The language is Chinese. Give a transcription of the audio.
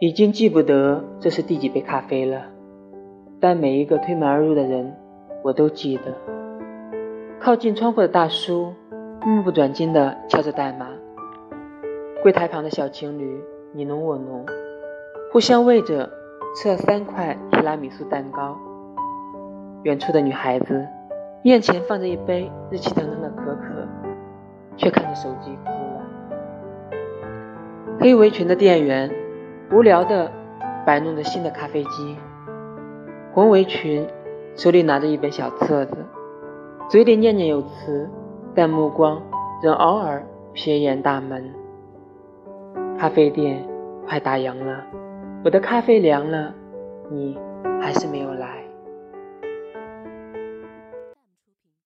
已经记不得这是第几杯咖啡了，但每一个推门而入的人，我都记得。靠近窗户的大叔目不转睛地敲着代码，柜台旁的小情侣你侬我侬，互相喂着吃了三块提拉米苏蛋糕。远处的女孩子面前放着一杯热气腾腾的可可，却看着手机哭了。黑围裙的店员。无聊的摆弄着新的咖啡机，红围裙手里拿着一本小册子，嘴里念念有词，但目光仍偶尔瞥眼大门。咖啡店快打烊了，我的咖啡凉了，你还是没有来。